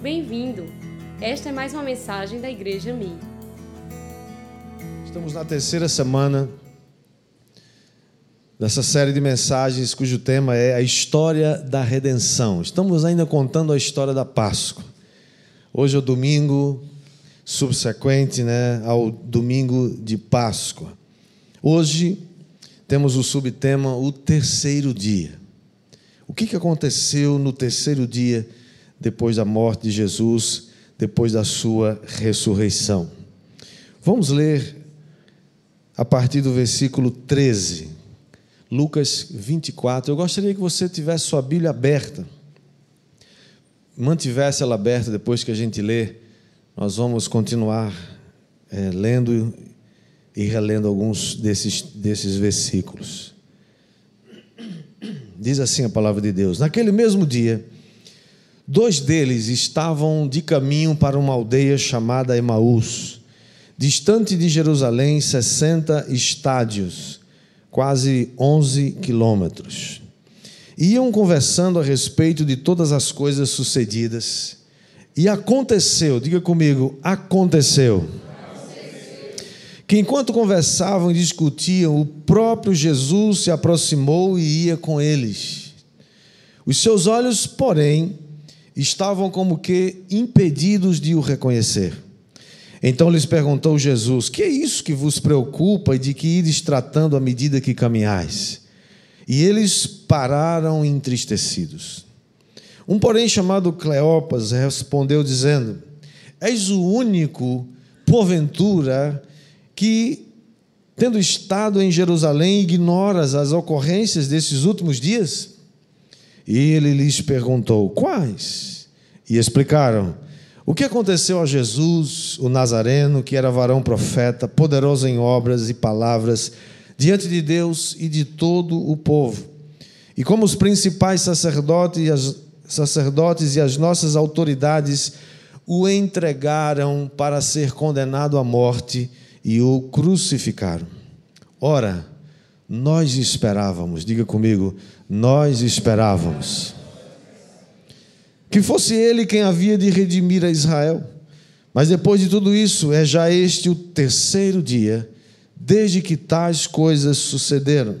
Bem-vindo! Esta é mais uma mensagem da Igreja Mi. Estamos na terceira semana dessa série de mensagens cujo tema é a história da redenção. Estamos ainda contando a história da Páscoa. Hoje é o domingo subsequente né, ao domingo de Páscoa. Hoje temos o subtema O Terceiro Dia. O que aconteceu no terceiro dia depois da morte de Jesus, depois da sua ressurreição? Vamos ler a partir do versículo 13, Lucas 24. Eu gostaria que você tivesse sua Bíblia aberta, mantivesse ela aberta depois que a gente lê. Nós vamos continuar é, lendo e relendo alguns desses, desses versículos. Diz assim a palavra de Deus: Naquele mesmo dia, dois deles estavam de caminho para uma aldeia chamada Emaús, distante de Jerusalém 60 estádios, quase 11 quilômetros. Iam conversando a respeito de todas as coisas sucedidas. E aconteceu, diga comigo, aconteceu que enquanto conversavam e discutiam, o próprio Jesus se aproximou e ia com eles. Os seus olhos, porém, estavam como que impedidos de o reconhecer. Então lhes perguntou Jesus: Que é isso que vos preocupa e de que ides tratando à medida que caminhais? E eles pararam entristecidos. Um, porém, chamado Cleopas, respondeu, dizendo: És o único, porventura, que, tendo estado em Jerusalém, ignoras as ocorrências desses últimos dias? E ele lhes perguntou: Quais? E explicaram: O que aconteceu a Jesus, o Nazareno, que era varão profeta, poderoso em obras e palavras, diante de Deus e de todo o povo. E como os principais sacerdotes e as, sacerdotes e as nossas autoridades o entregaram para ser condenado à morte e o crucificaram. Ora, nós esperávamos, diga comigo, nós esperávamos que fosse ele quem havia de redimir a Israel. Mas depois de tudo isso, é já este o terceiro dia desde que tais coisas sucederam.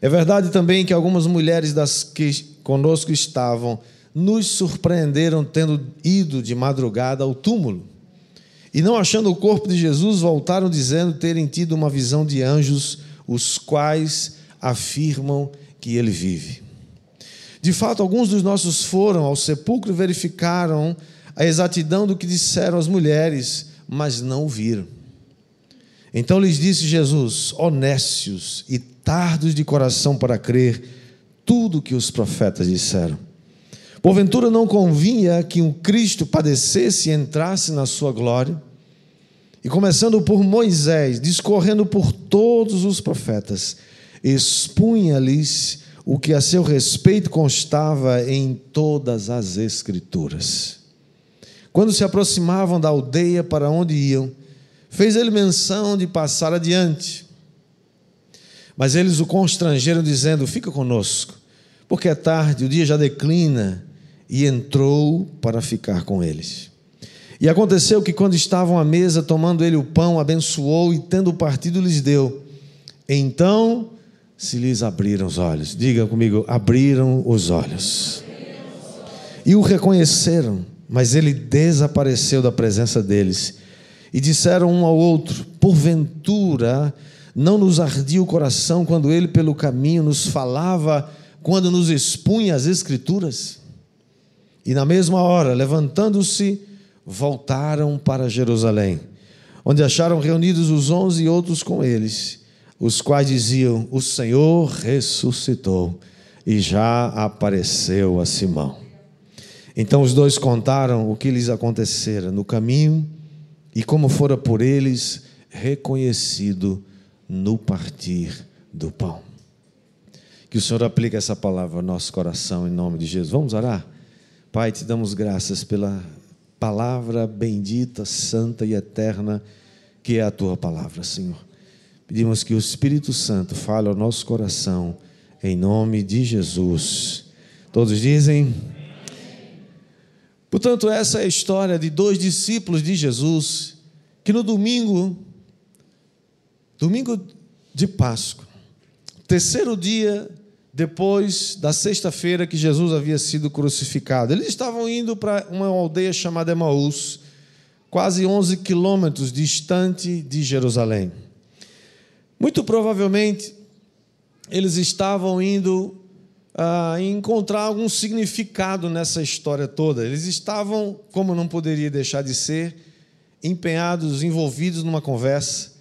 É verdade também que algumas mulheres das que conosco estavam nos surpreenderam tendo ido de madrugada ao túmulo e não achando o corpo de Jesus, voltaram dizendo terem tido uma visão de anjos, os quais afirmam que ele vive. De fato, alguns dos nossos foram ao sepulcro e verificaram a exatidão do que disseram as mulheres, mas não o viram. Então lhes disse Jesus: honestos e tardos de coração para crer tudo que os profetas disseram. Porventura não convinha que um Cristo padecesse e entrasse na sua glória? E começando por Moisés, discorrendo por todos os profetas, expunha-lhes o que a seu respeito constava em todas as Escrituras. Quando se aproximavam da aldeia para onde iam, fez ele menção de passar adiante. Mas eles o constrangeram, dizendo: Fica conosco, porque é tarde, o dia já declina e entrou para ficar com eles. E aconteceu que, quando estavam à mesa, tomando ele o pão, abençoou e, tendo partido, lhes deu. Então se lhes abriram os olhos. Diga comigo: abriram os olhos. E o reconheceram, mas ele desapareceu da presença deles. E disseram um ao outro: Porventura não nos ardia o coração quando ele pelo caminho nos falava, quando nos expunha as Escrituras? E na mesma hora, levantando-se, voltaram para Jerusalém, onde acharam reunidos os onze e outros com eles, os quais diziam: O Senhor ressuscitou e já apareceu a Simão. Então os dois contaram o que lhes acontecera no caminho e como fora por eles reconhecido no partir do pão. Que o Senhor aplique essa palavra ao nosso coração em nome de Jesus. Vamos orar? Pai, te damos graças pela palavra bendita, santa e eterna que é a tua palavra, Senhor. Pedimos que o Espírito Santo fale ao nosso coração, em nome de Jesus. Todos dizem. Portanto, essa é a história de dois discípulos de Jesus que no domingo, domingo de Páscoa, terceiro dia depois da sexta-feira que Jesus havia sido crucificado, eles estavam indo para uma aldeia chamada Emaús, quase 11 quilômetros distante de Jerusalém. Muito provavelmente, eles estavam indo a encontrar algum significado nessa história toda. Eles estavam, como não poderia deixar de ser, empenhados, envolvidos numa conversa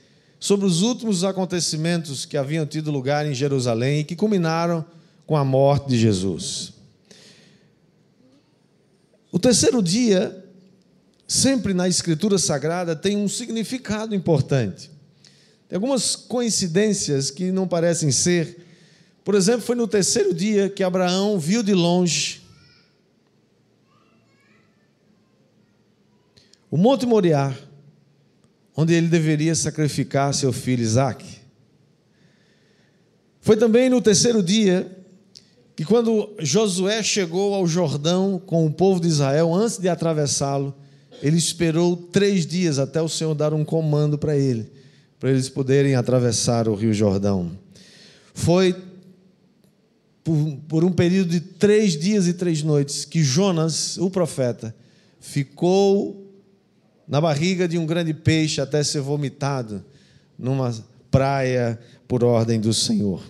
sobre os últimos acontecimentos que haviam tido lugar em Jerusalém e que culminaram com a morte de Jesus. O terceiro dia, sempre na Escritura Sagrada, tem um significado importante. Tem algumas coincidências que não parecem ser por exemplo, foi no terceiro dia que Abraão viu de longe o Monte Moriá, onde ele deveria sacrificar seu filho Isaac. Foi também no terceiro dia que, quando Josué chegou ao Jordão com o povo de Israel, antes de atravessá-lo, ele esperou três dias até o Senhor dar um comando para ele, para eles poderem atravessar o Rio Jordão. Foi por, por um período de três dias e três noites, que Jonas, o profeta, ficou na barriga de um grande peixe até ser vomitado numa praia por ordem do Senhor.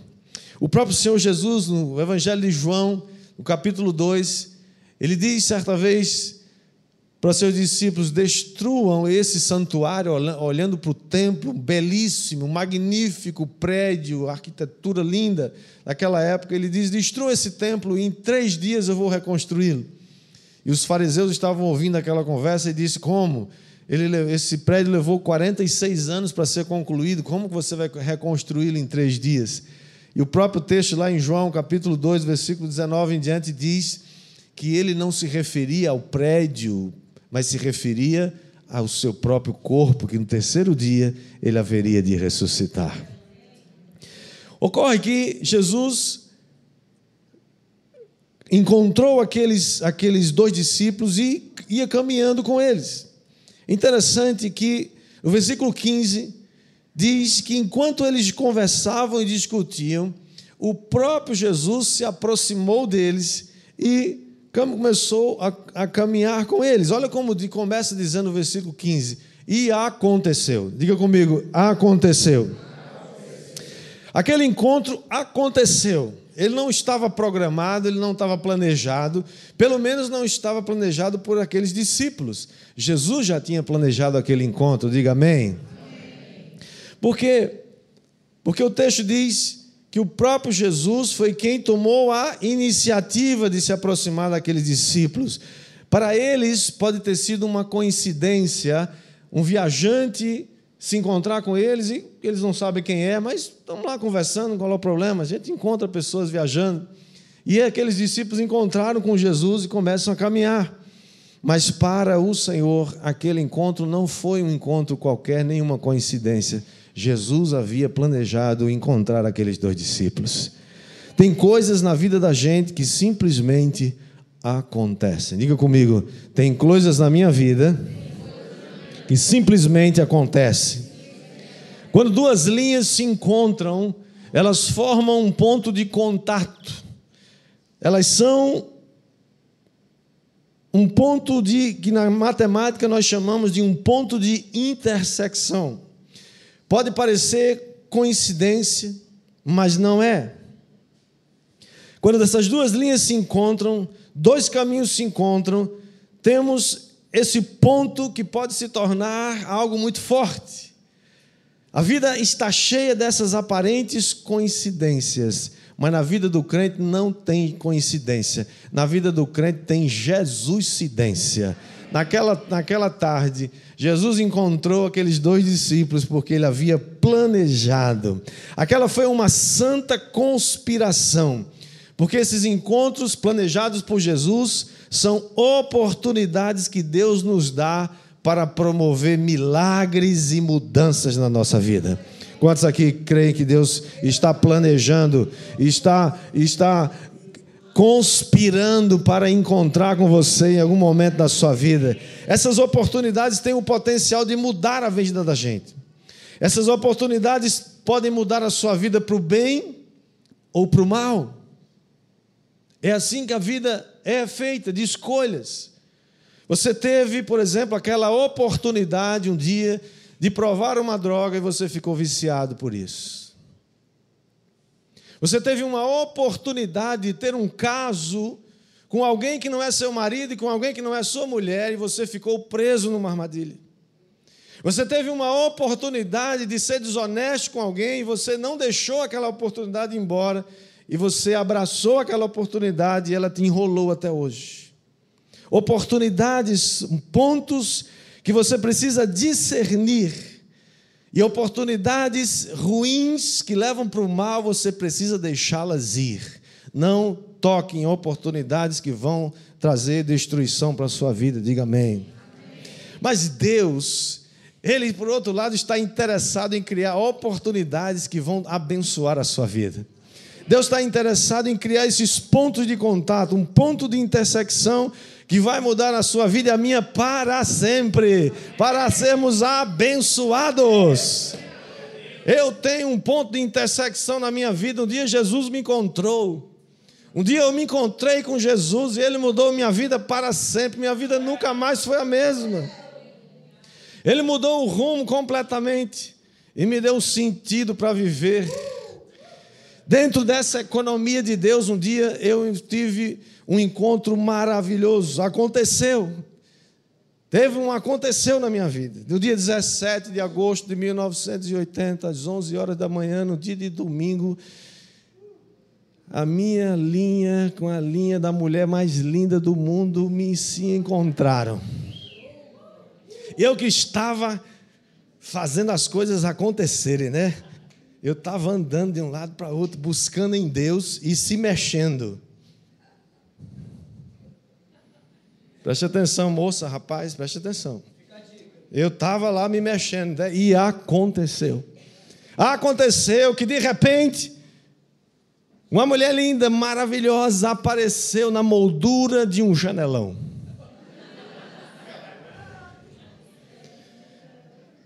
O próprio Senhor Jesus, no Evangelho de João, no capítulo 2, ele diz certa vez para seus discípulos: destruam esse santuário, olhando para o templo belíssimo, magnífico prédio, arquitetura linda daquela época. Ele diz: destruam esse templo e em três dias eu vou reconstruí-lo. E os fariseus estavam ouvindo aquela conversa e disse: Como? Ele, esse prédio levou 46 anos para ser concluído, como você vai reconstruí-lo em três dias? E o próprio texto lá em João, capítulo 2, versículo 19 em diante, diz que ele não se referia ao prédio mas se referia ao seu próprio corpo, que no terceiro dia ele haveria de ressuscitar. Ocorre que Jesus encontrou aqueles, aqueles dois discípulos e ia caminhando com eles. Interessante que o versículo 15 diz que enquanto eles conversavam e discutiam, o próprio Jesus se aproximou deles e começou a, a caminhar com eles. Olha como começa dizendo o versículo 15: E aconteceu. Diga comigo: aconteceu. Aquele encontro aconteceu. Ele não estava programado, ele não estava planejado, pelo menos não estava planejado por aqueles discípulos. Jesus já tinha planejado aquele encontro, diga amém. Por quê? Porque o texto diz que o próprio Jesus foi quem tomou a iniciativa de se aproximar daqueles discípulos. Para eles, pode ter sido uma coincidência um viajante se encontrar com eles e eles não sabem quem é, mas estamos lá conversando, qual é o problema? A gente encontra pessoas viajando. E aqueles discípulos encontraram com Jesus e começam a caminhar. Mas para o Senhor, aquele encontro não foi um encontro qualquer, nenhuma coincidência Jesus havia planejado encontrar aqueles dois discípulos. Tem coisas na vida da gente que simplesmente acontecem. Diga comigo, tem coisas na minha vida que simplesmente acontecem. Quando duas linhas se encontram, elas formam um ponto de contato. Elas são um ponto de que na matemática nós chamamos de um ponto de intersecção. Pode parecer coincidência, mas não é. Quando essas duas linhas se encontram, dois caminhos se encontram, temos esse ponto que pode se tornar algo muito forte. A vida está cheia dessas aparentes coincidências, mas na vida do crente não tem coincidência. Na vida do crente tem Jesuscidência. Naquela, naquela tarde, Jesus encontrou aqueles dois discípulos porque ele havia planejado. Aquela foi uma santa conspiração, porque esses encontros planejados por Jesus são oportunidades que Deus nos dá para promover milagres e mudanças na nossa vida. Quantos aqui creem que Deus está planejando, está, está conspirando para encontrar com você em algum momento da sua vida. Essas oportunidades têm o potencial de mudar a vida da gente. Essas oportunidades podem mudar a sua vida para o bem ou para o mal. É assim que a vida é feita, de escolhas. Você teve, por exemplo, aquela oportunidade um dia de provar uma droga e você ficou viciado por isso. Você teve uma oportunidade de ter um caso com alguém que não é seu marido e com alguém que não é sua mulher e você ficou preso numa armadilha. Você teve uma oportunidade de ser desonesto com alguém e você não deixou aquela oportunidade embora e você abraçou aquela oportunidade e ela te enrolou até hoje. Oportunidades, pontos que você precisa discernir. E oportunidades ruins que levam para o mal, você precisa deixá-las ir. Não toque em oportunidades que vão trazer destruição para a sua vida. Diga amém. Mas Deus, Ele, por outro lado, está interessado em criar oportunidades que vão abençoar a sua vida. Deus está interessado em criar esses pontos de contato, um ponto de intersecção que vai mudar a sua vida e a minha para sempre, para sermos abençoados. Eu tenho um ponto de intersecção na minha vida. Um dia Jesus me encontrou. Um dia eu me encontrei com Jesus e ele mudou minha vida para sempre. Minha vida nunca mais foi a mesma. Ele mudou o rumo completamente e me deu sentido para viver. Dentro dessa economia de Deus, um dia eu tive um encontro maravilhoso. Aconteceu. Teve um aconteceu na minha vida. No dia 17 de agosto de 1980, às 11 horas da manhã, no dia de domingo, a minha linha com a linha da mulher mais linda do mundo me se encontraram. Eu que estava fazendo as coisas acontecerem, né? Eu estava andando de um lado para outro, buscando em Deus e se mexendo. Preste atenção, moça, rapaz, preste atenção. Eu estava lá me mexendo né? e aconteceu. Aconteceu que de repente uma mulher linda, maravilhosa, apareceu na moldura de um janelão.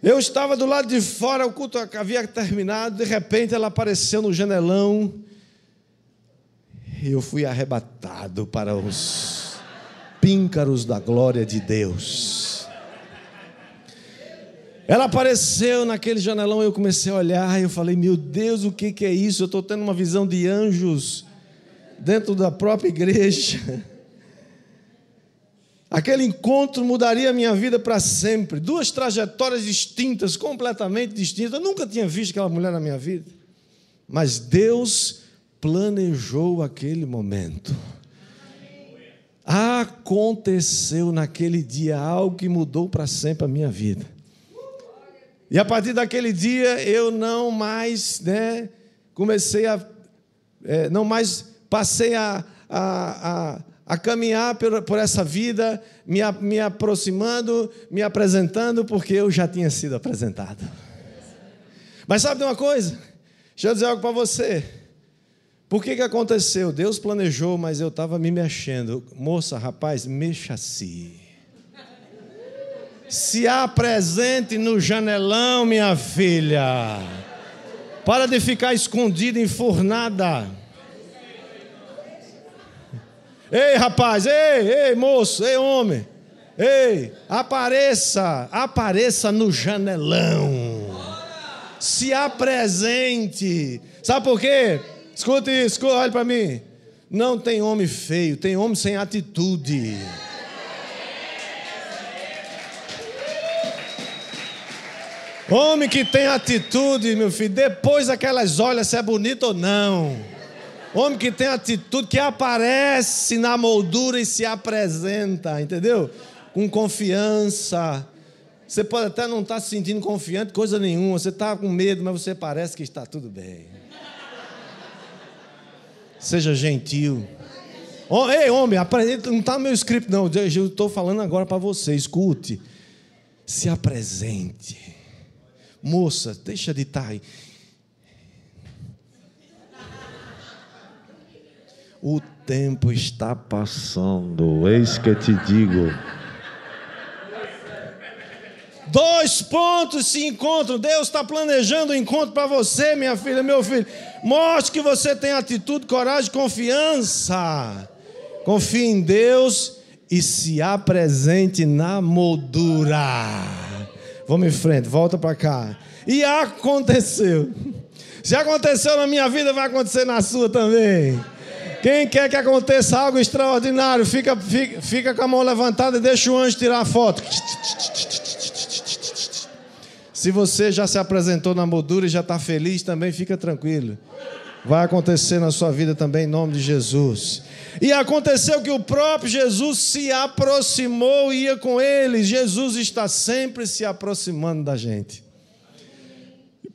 Eu estava do lado de fora, o culto havia terminado, de repente ela apareceu no janelão e eu fui arrebatado para os píncaros da glória de Deus. Ela apareceu naquele janelão, eu comecei a olhar, e eu falei: Meu Deus, o que é isso? Eu estou tendo uma visão de anjos dentro da própria igreja. Aquele encontro mudaria a minha vida para sempre. Duas trajetórias distintas, completamente distintas. Eu nunca tinha visto aquela mulher na minha vida. Mas Deus planejou aquele momento. Aconteceu naquele dia algo que mudou para sempre a minha vida. E a partir daquele dia eu não mais, né, comecei a, é, não mais passei a, a, a a caminhar por, por essa vida, me, me aproximando, me apresentando, porque eu já tinha sido apresentado. Mas sabe de uma coisa? Deixa eu dizer algo para você. Por que, que aconteceu? Deus planejou, mas eu estava me mexendo. Moça, rapaz, mexa-se. Se apresente no janelão, minha filha. Para de ficar escondida, enfurnada. Ei, rapaz, ei, ei, moço, ei, homem. Ei, apareça, apareça no janelão. Se apresente. Sabe por quê? Escute isso, escute, olhe para mim. Não tem homem feio, tem homem sem atitude. Homem que tem atitude, meu filho, depois daquelas olhas se é bonito ou não. Homem que tem atitude, que aparece na moldura e se apresenta, entendeu? Com confiança. Você pode até não estar tá se sentindo confiante, coisa nenhuma. Você está com medo, mas você parece que está tudo bem. Seja gentil. Oh, ei, homem, não está no meu script, não. Eu estou falando agora para você. Escute. Se apresente. Moça, deixa de estar tá aí O tempo está passando, eis que te digo. Dois pontos se encontram. Deus está planejando o um encontro para você, minha filha, meu filho. Mostre que você tem atitude, coragem, confiança. Confie em Deus e se apresente na moldura. Vamos em frente, volta para cá. E aconteceu. Se aconteceu na minha vida, vai acontecer na sua também. Quem quer que aconteça algo extraordinário, fica, fica, fica com a mão levantada e deixa o anjo tirar a foto. Se você já se apresentou na moldura e já está feliz, também fica tranquilo. Vai acontecer na sua vida também, em nome de Jesus. E aconteceu que o próprio Jesus se aproximou e ia com eles. Jesus está sempre se aproximando da gente.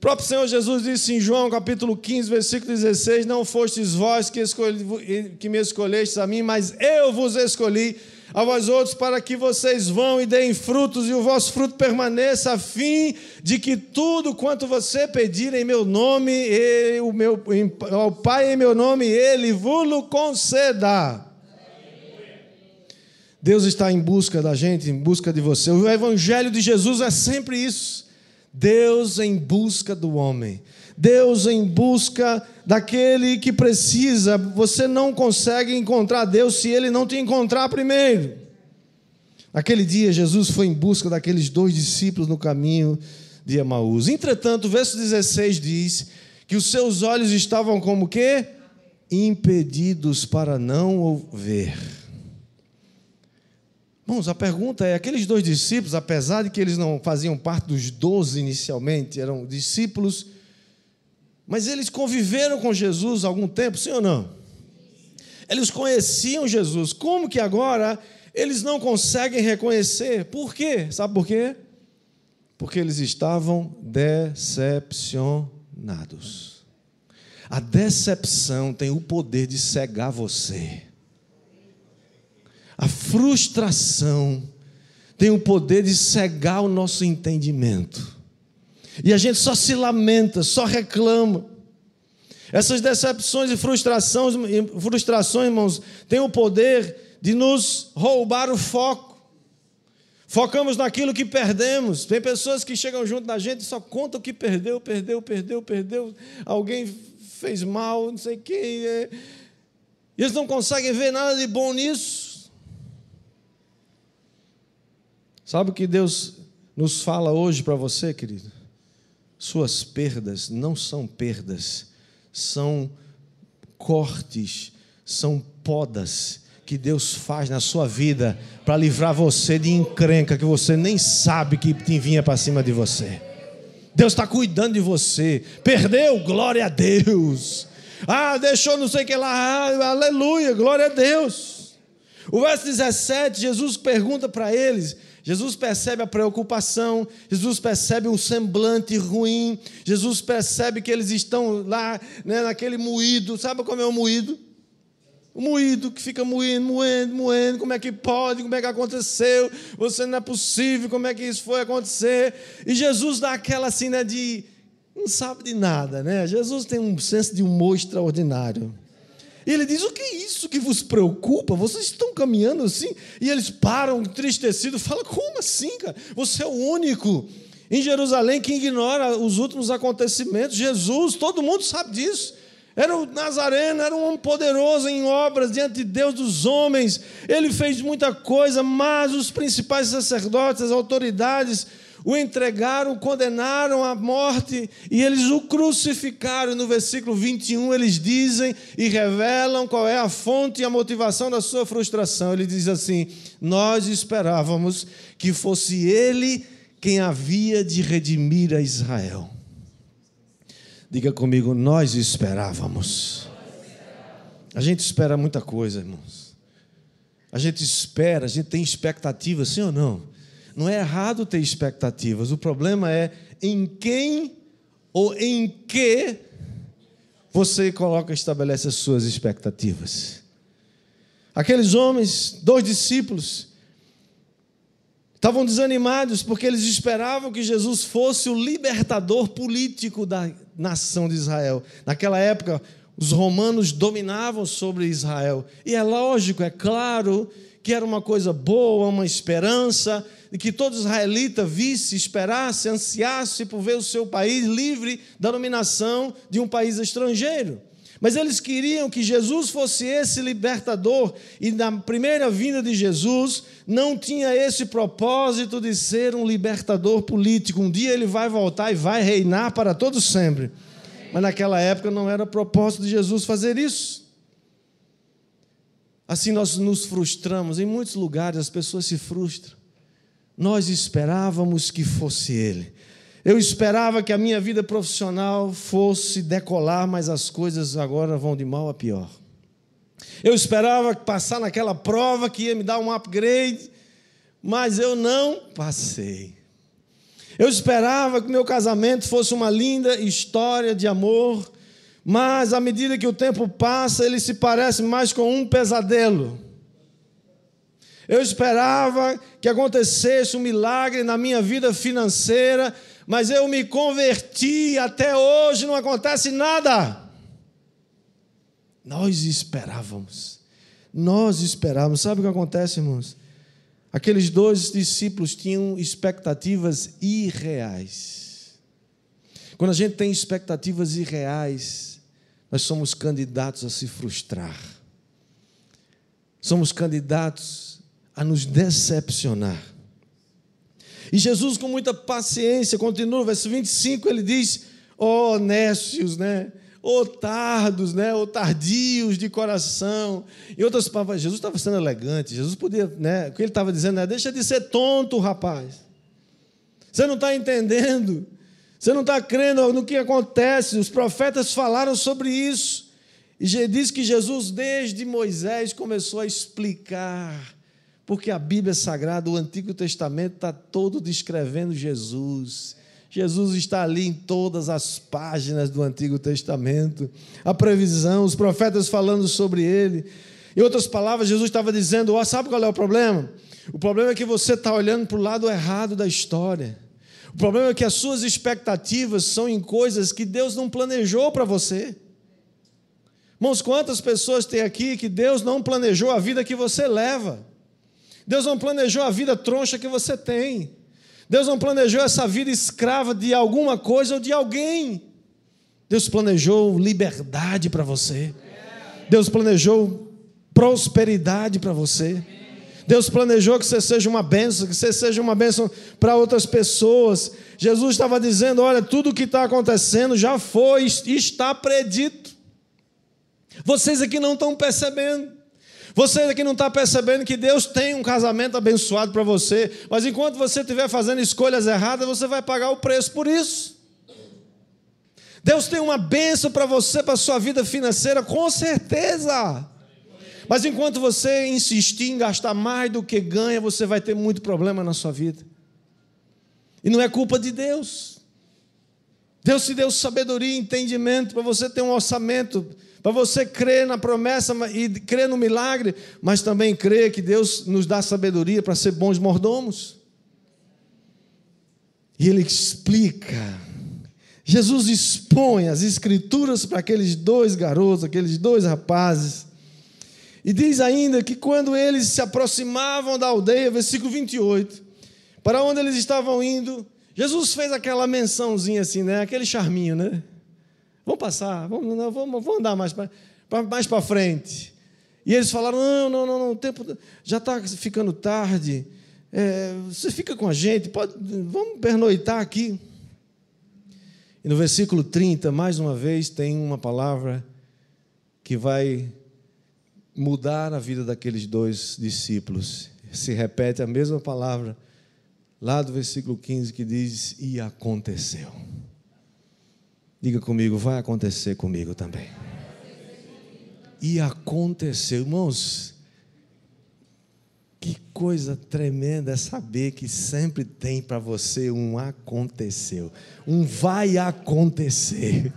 Próprio Senhor Jesus disse em João capítulo 15, versículo 16: Não fostes vós que, escolhi, que me escolhestes a mim, mas eu vos escolhi a vós outros para que vocês vão e deem frutos e o vosso fruto permaneça, a fim de que tudo quanto você pedir em meu nome, ele, o meu, ao Pai em meu nome, Ele vos conceda. Deus está em busca da gente, em busca de você. O Evangelho de Jesus é sempre isso. Deus em busca do homem. Deus em busca daquele que precisa. Você não consegue encontrar Deus se ele não te encontrar primeiro. Naquele dia, Jesus foi em busca daqueles dois discípulos no caminho de Emaús. Entretanto, o verso 16 diz que os seus olhos estavam como que? Impedidos para não ver. Irmãos, a pergunta é: aqueles dois discípulos, apesar de que eles não faziam parte dos doze inicialmente, eram discípulos mas eles conviveram com Jesus algum tempo, sim ou não? Eles conheciam Jesus. Como que agora eles não conseguem reconhecer? Por quê? Sabe por quê? Porque eles estavam decepcionados. A decepção tem o poder de cegar você. A frustração tem o poder de cegar o nosso entendimento. E a gente só se lamenta, só reclama. Essas decepções e frustrações, frustrações, irmãos, têm o poder de nos roubar o foco. Focamos naquilo que perdemos. Tem pessoas que chegam junto da gente e só contam o que perdeu, perdeu, perdeu, perdeu. Alguém fez mal, não sei quem. É. E eles não conseguem ver nada de bom nisso. Sabe o que Deus nos fala hoje para você, querido? Suas perdas não são perdas, são cortes, são podas que Deus faz na sua vida para livrar você de encrenca que você nem sabe que te vinha para cima de você. Deus está cuidando de você. Perdeu? Glória a Deus. Ah, deixou não sei o que lá. Ah, aleluia, glória a Deus. O verso 17, Jesus pergunta para eles: Jesus percebe a preocupação, Jesus percebe um semblante ruim, Jesus percebe que eles estão lá né, naquele moído. Sabe como é o moído? O moído que fica moendo, moendo, moendo. Como é que pode? Como é que aconteceu? Você não é possível. Como é que isso foi acontecer? E Jesus dá aquela assim, né, de. Não sabe de nada, né? Jesus tem um senso de humor extraordinário. E ele diz: O que é isso que vos preocupa? Vocês estão caminhando assim? E eles param entristecidos. Fala: Como assim, cara? Você é o único em Jerusalém que ignora os últimos acontecimentos. Jesus, todo mundo sabe disso. Era o Nazareno, era um homem poderoso em obras diante de Deus dos homens. Ele fez muita coisa, mas os principais sacerdotes, as autoridades, o entregaram, condenaram à morte e eles o crucificaram. No versículo 21, eles dizem e revelam qual é a fonte e a motivação da sua frustração. Ele diz assim: Nós esperávamos que fosse ele quem havia de redimir a Israel. Diga comigo, nós esperávamos. A gente espera muita coisa, irmãos. A gente espera, a gente tem expectativa, sim ou não? Não é errado ter expectativas, o problema é em quem ou em que você coloca, estabelece as suas expectativas. Aqueles homens, dois discípulos, estavam desanimados porque eles esperavam que Jesus fosse o libertador político da nação de Israel. Naquela época, Os romanos dominavam sobre Israel. E é lógico, é claro, que era uma coisa boa, uma esperança, de que todo israelita visse, esperasse, ansiasse por ver o seu país livre da dominação de um país estrangeiro. Mas eles queriam que Jesus fosse esse libertador, e na primeira vinda de Jesus não tinha esse propósito de ser um libertador político. Um dia ele vai voltar e vai reinar para todos sempre. Mas naquela época não era propósito de Jesus fazer isso. Assim nós nos frustramos, em muitos lugares as pessoas se frustram. Nós esperávamos que fosse Ele. Eu esperava que a minha vida profissional fosse decolar, mas as coisas agora vão de mal a pior. Eu esperava passar naquela prova que ia me dar um upgrade, mas eu não passei. Eu esperava que meu casamento fosse uma linda história de amor, mas à medida que o tempo passa, ele se parece mais com um pesadelo. Eu esperava que acontecesse um milagre na minha vida financeira, mas eu me converti, até hoje não acontece nada. Nós esperávamos, nós esperávamos. Sabe o que acontece, irmãos? Aqueles dois discípulos tinham expectativas irreais. Quando a gente tem expectativas irreais, nós somos candidatos a se frustrar. Somos candidatos a nos decepcionar. E Jesus, com muita paciência, continua, verso 25, ele diz: Ó oh, nécios, né? Oh, tardos, né? Oh, tardios de coração. E outras palavras, Jesus estava sendo elegante, Jesus podia, né? O que ele estava dizendo é: deixa de ser tonto, rapaz. Você não está entendendo. Você não está crendo no que acontece. Os profetas falaram sobre isso. E diz que Jesus, desde Moisés, começou a explicar porque a Bíblia Sagrada, o Antigo Testamento, está todo descrevendo Jesus. Jesus está ali em todas as páginas do Antigo Testamento. A previsão, os profetas falando sobre ele. Em outras palavras, Jesus estava dizendo: oh, sabe qual é o problema? O problema é que você está olhando para o lado errado da história. O problema é que as suas expectativas são em coisas que Deus não planejou para você. Irmãos, quantas pessoas tem aqui que Deus não planejou a vida que você leva? Deus não planejou a vida troncha que você tem. Deus não planejou essa vida escrava de alguma coisa ou de alguém. Deus planejou liberdade para você. Deus planejou prosperidade para você. Deus planejou que você seja uma bênção, que você seja uma bênção para outras pessoas. Jesus estava dizendo: olha, tudo o que está acontecendo já foi, está predito. Vocês aqui não estão percebendo. Você aqui não está percebendo que Deus tem um casamento abençoado para você, mas enquanto você estiver fazendo escolhas erradas, você vai pagar o preço por isso. Deus tem uma bênção para você, para a sua vida financeira, com certeza. Mas enquanto você insistir em gastar mais do que ganha, você vai ter muito problema na sua vida. E não é culpa de Deus. Deus te deu sabedoria e entendimento para você ter um orçamento para você crer na promessa e crer no milagre, mas também crer que Deus nos dá sabedoria para ser bons mordomos. E ele explica. Jesus expõe as escrituras para aqueles dois garotos, aqueles dois rapazes. E diz ainda que quando eles se aproximavam da aldeia, versículo 28, para onde eles estavam indo, Jesus fez aquela mençãozinha assim, né? Aquele charminho, né? Vamos passar, vamos, não, vamos, vamos andar mais para mais frente. E eles falaram: não, não, não, não o tempo já está ficando tarde. É, você fica com a gente, pode, vamos pernoitar aqui. E no versículo 30, mais uma vez, tem uma palavra que vai mudar a vida daqueles dois discípulos. Se repete a mesma palavra lá do versículo 15 que diz: E aconteceu. Diga comigo, vai acontecer comigo também. E aconteceu, irmãos. Que coisa tremenda é saber que sempre tem para você um aconteceu, um vai acontecer.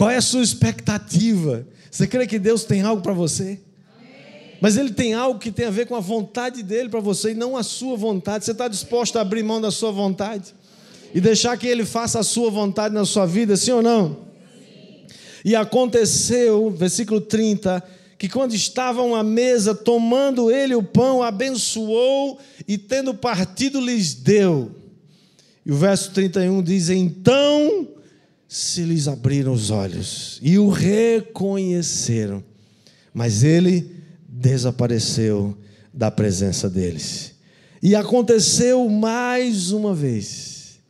Qual é a sua expectativa? Você crê que Deus tem algo para você? Mas Ele tem algo que tem a ver com a vontade dele para você e não a sua vontade. Você está disposto a abrir mão da sua vontade? e deixar que Ele faça a sua vontade na sua vida, sim ou não? E aconteceu, versículo 30, que quando estavam à mesa, tomando ele o pão, abençoou e tendo partido lhes deu. E o verso 31 diz: Então se lhes abriram os olhos e o reconheceram, mas ele desapareceu da presença deles. E aconteceu mais uma vez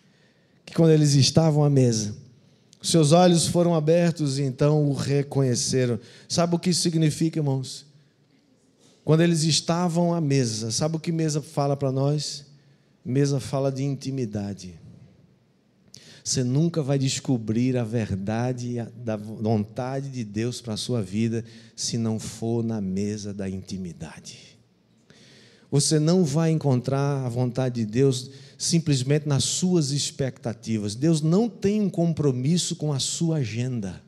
que quando eles estavam à mesa, seus olhos foram abertos e então o reconheceram. Sabe o que isso significa, irmãos? Quando eles estavam à mesa, sabe o que mesa fala para nós? Mesa fala de intimidade. Você nunca vai descobrir a verdade da vontade de Deus para a sua vida se não for na mesa da intimidade. Você não vai encontrar a vontade de Deus simplesmente nas suas expectativas. Deus não tem um compromisso com a sua agenda.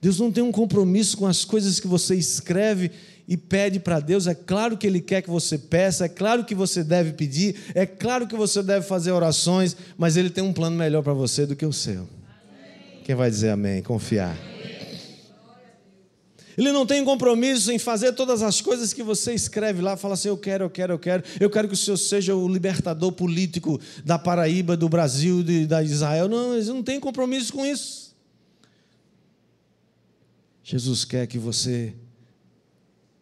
Deus não tem um compromisso com as coisas que você escreve e pede para Deus. É claro que Ele quer que você peça, é claro que você deve pedir, é claro que você deve fazer orações, mas Ele tem um plano melhor para você do que o seu. Amém. Quem vai dizer amém? Confiar. Ele não tem compromisso em fazer todas as coisas que você escreve lá, fala assim: eu quero, eu quero, eu quero, eu quero que o Senhor seja o libertador político da Paraíba, do Brasil, de, da Israel. Não, ele não tem compromisso com isso. Jesus quer que você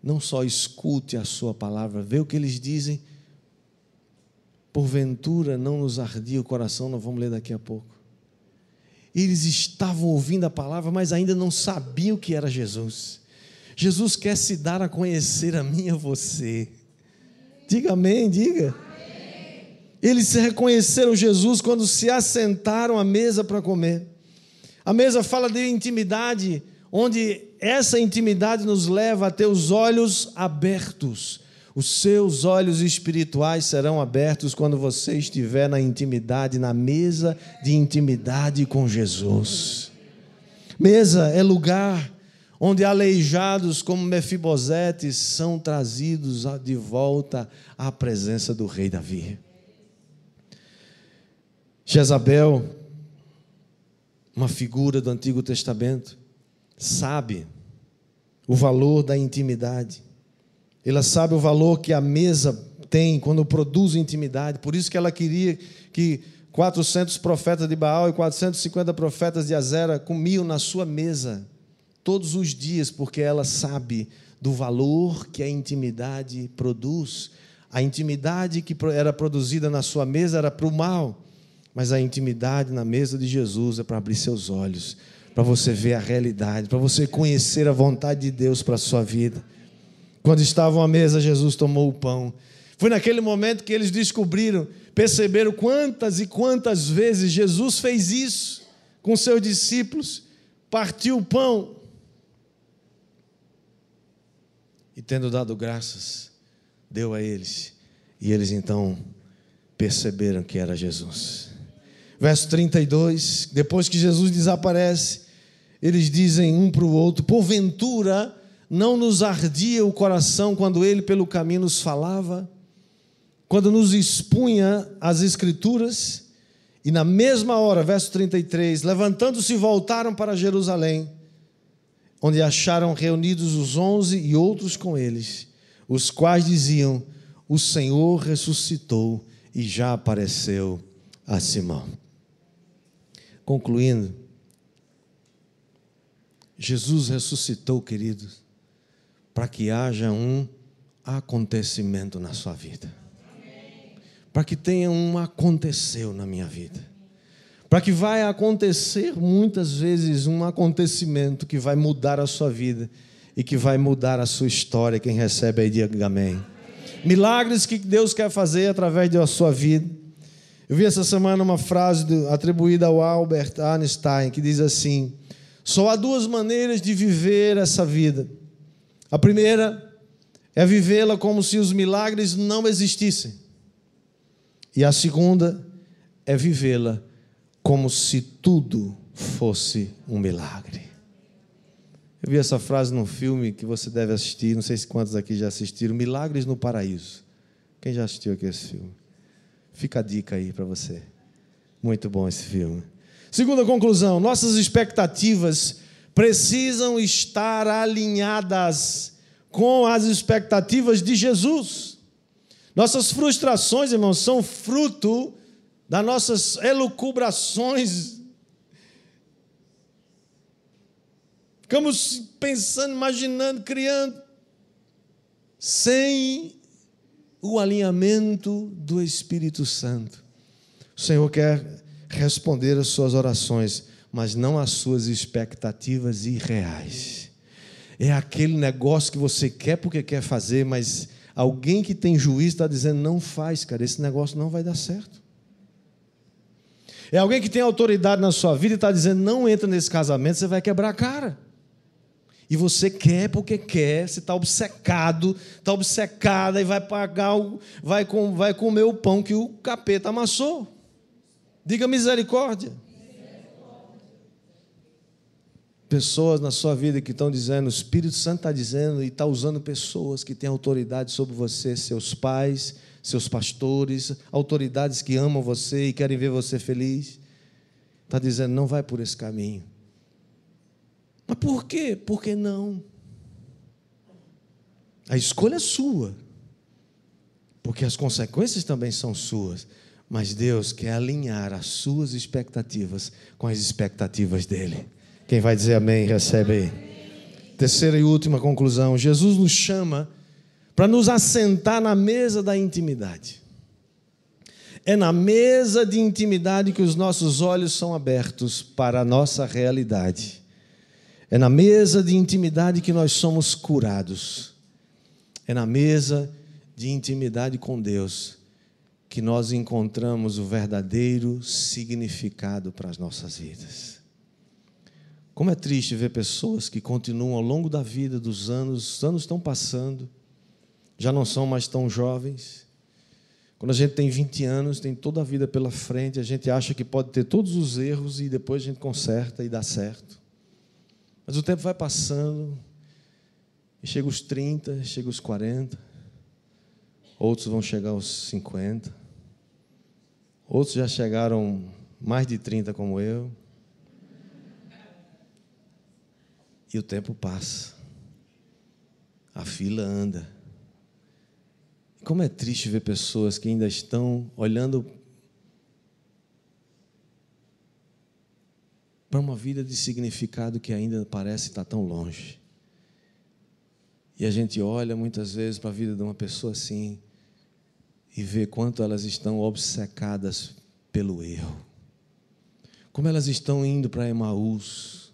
não só escute a sua palavra, vê o que eles dizem. Porventura não nos ardia o coração, nós vamos ler daqui a pouco. Eles estavam ouvindo a palavra, mas ainda não sabiam que era Jesus. Jesus quer se dar a conhecer a mim e a você. Diga amém, diga. Eles reconheceram Jesus quando se assentaram à mesa para comer. A mesa fala de intimidade, onde essa intimidade nos leva a ter os olhos abertos. Os seus olhos espirituais serão abertos quando você estiver na intimidade, na mesa de intimidade com Jesus. Mesa é lugar onde aleijados como Mefibosete são trazidos de volta à presença do rei Davi. Jezabel, uma figura do Antigo Testamento, sabe o valor da intimidade. Ela sabe o valor que a mesa tem quando produz intimidade. Por isso que ela queria que 400 profetas de Baal e 450 profetas de Azera comiam na sua mesa todos os dias, porque ela sabe do valor que a intimidade produz. A intimidade que era produzida na sua mesa era para o mal, mas a intimidade na mesa de Jesus é para abrir seus olhos, para você ver a realidade, para você conhecer a vontade de Deus para a sua vida. Quando estavam à mesa, Jesus tomou o pão. Foi naquele momento que eles descobriram, perceberam quantas e quantas vezes Jesus fez isso com seus discípulos. Partiu o pão, E tendo dado graças, deu a eles. E eles então perceberam que era Jesus. Verso 32, depois que Jesus desaparece, eles dizem um para o outro: Porventura não nos ardia o coração quando ele pelo caminho nos falava, quando nos expunha as Escrituras? E na mesma hora, verso 33, levantando-se, voltaram para Jerusalém onde acharam reunidos os onze e outros com eles, os quais diziam: O Senhor ressuscitou e já apareceu a Simão. Concluindo, Jesus ressuscitou, queridos, para que haja um acontecimento na sua vida. Para que tenha um aconteceu na minha vida para que vai acontecer muitas vezes um acontecimento que vai mudar a sua vida e que vai mudar a sua história. Quem recebe aí, diga amém. Milagres que Deus quer fazer através da sua vida. Eu vi essa semana uma frase atribuída ao Albert Einstein que diz assim: Só há duas maneiras de viver essa vida. A primeira é vivê-la como se os milagres não existissem. E a segunda é vivê-la como se tudo fosse um milagre. Eu vi essa frase num filme que você deve assistir, não sei se quantos aqui já assistiram, Milagres no Paraíso. Quem já assistiu aqui esse filme? Fica a dica aí para você. Muito bom esse filme. Segunda conclusão: nossas expectativas precisam estar alinhadas com as expectativas de Jesus. Nossas frustrações, irmãos, são fruto das nossas elucubrações. Ficamos pensando, imaginando, criando, sem o alinhamento do Espírito Santo. O Senhor quer responder às suas orações, mas não às suas expectativas irreais. É aquele negócio que você quer porque quer fazer, mas alguém que tem juízo está dizendo: não faz, cara, esse negócio não vai dar certo. É alguém que tem autoridade na sua vida e está dizendo: não entra nesse casamento, você vai quebrar a cara. E você quer porque quer, você está obcecado, está obcecada e vai pagar, o, vai, com, vai comer o pão que o capeta amassou. Diga misericórdia. Pessoas na sua vida que estão dizendo, o Espírito Santo está dizendo e está usando pessoas que têm autoridade sobre você, seus pais, seus pastores, autoridades que amam você e querem ver você feliz. Está dizendo, não vai por esse caminho. Mas por quê? Por que não? A escolha é sua, porque as consequências também são suas. Mas Deus quer alinhar as suas expectativas com as expectativas dele. Quem vai dizer amém, recebe aí. Terceira e última conclusão: Jesus nos chama para nos assentar na mesa da intimidade. É na mesa de intimidade que os nossos olhos são abertos para a nossa realidade. É na mesa de intimidade que nós somos curados. É na mesa de intimidade com Deus que nós encontramos o verdadeiro significado para as nossas vidas. Como é triste ver pessoas que continuam ao longo da vida, dos anos, os anos estão passando, já não são mais tão jovens. Quando a gente tem 20 anos, tem toda a vida pela frente, a gente acha que pode ter todos os erros e depois a gente conserta e dá certo. Mas o tempo vai passando, e chega os 30, chega os 40, outros vão chegar aos 50, outros já chegaram mais de 30 como eu. E o tempo passa, a fila anda. Como é triste ver pessoas que ainda estão olhando para uma vida de significado que ainda parece estar tão longe. E a gente olha muitas vezes para a vida de uma pessoa assim e vê quanto elas estão obcecadas pelo erro. Como elas estão indo para Emaús.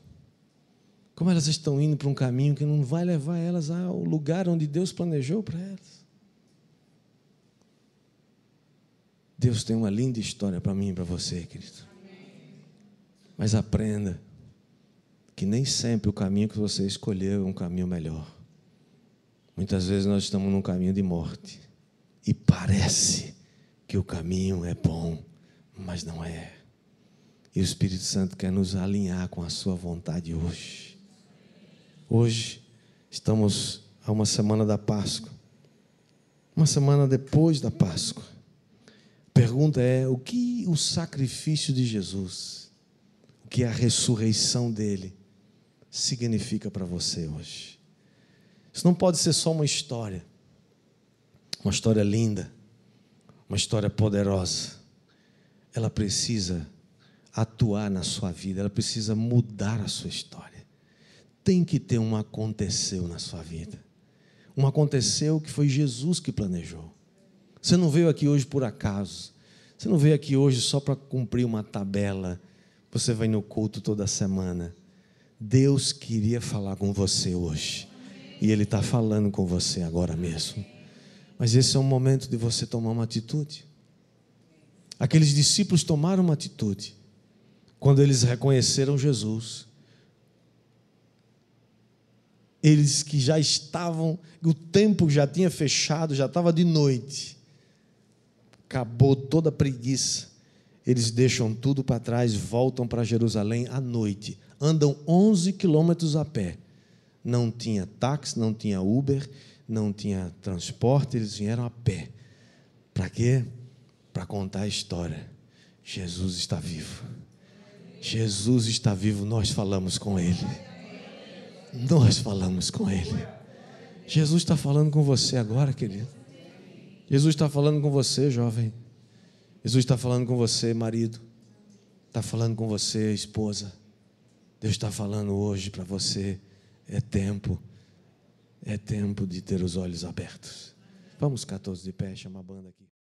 Como elas estão indo para um caminho que não vai levar elas ao lugar onde Deus planejou para elas. Deus tem uma linda história para mim e para você, querido. Mas aprenda que nem sempre o caminho que você escolheu é um caminho melhor. Muitas vezes nós estamos num caminho de morte e parece que o caminho é bom, mas não é. E o Espírito Santo quer nos alinhar com a Sua vontade hoje. Hoje estamos a uma semana da Páscoa, uma semana depois da Páscoa. A pergunta é: o que o sacrifício de Jesus o que a ressurreição dele significa para você hoje. Isso não pode ser só uma história, uma história linda, uma história poderosa. Ela precisa atuar na sua vida, ela precisa mudar a sua história. Tem que ter um aconteceu na sua vida. Um aconteceu que foi Jesus que planejou. Você não veio aqui hoje por acaso. Você não veio aqui hoje só para cumprir uma tabela você vai no culto toda semana. Deus queria falar com você hoje. E Ele está falando com você agora mesmo. Mas esse é um momento de você tomar uma atitude. Aqueles discípulos tomaram uma atitude quando eles reconheceram Jesus. Eles que já estavam, o tempo já tinha fechado, já estava de noite. Acabou toda a preguiça eles deixam tudo para trás, voltam para Jerusalém à noite, andam 11 quilômetros a pé. Não tinha táxi, não tinha Uber, não tinha transporte, eles vieram a pé. Para quê? Para contar a história. Jesus está vivo. Jesus está vivo, nós falamos com Ele. nós falamos com Ele. Jesus está falando com você agora, querido. Jesus está falando com você, jovem. Jesus está falando com você, marido. Está falando com você, esposa. Deus está falando hoje para você. É tempo. É tempo de ter os olhos abertos. Vamos, 14 de pé, chama a banda aqui.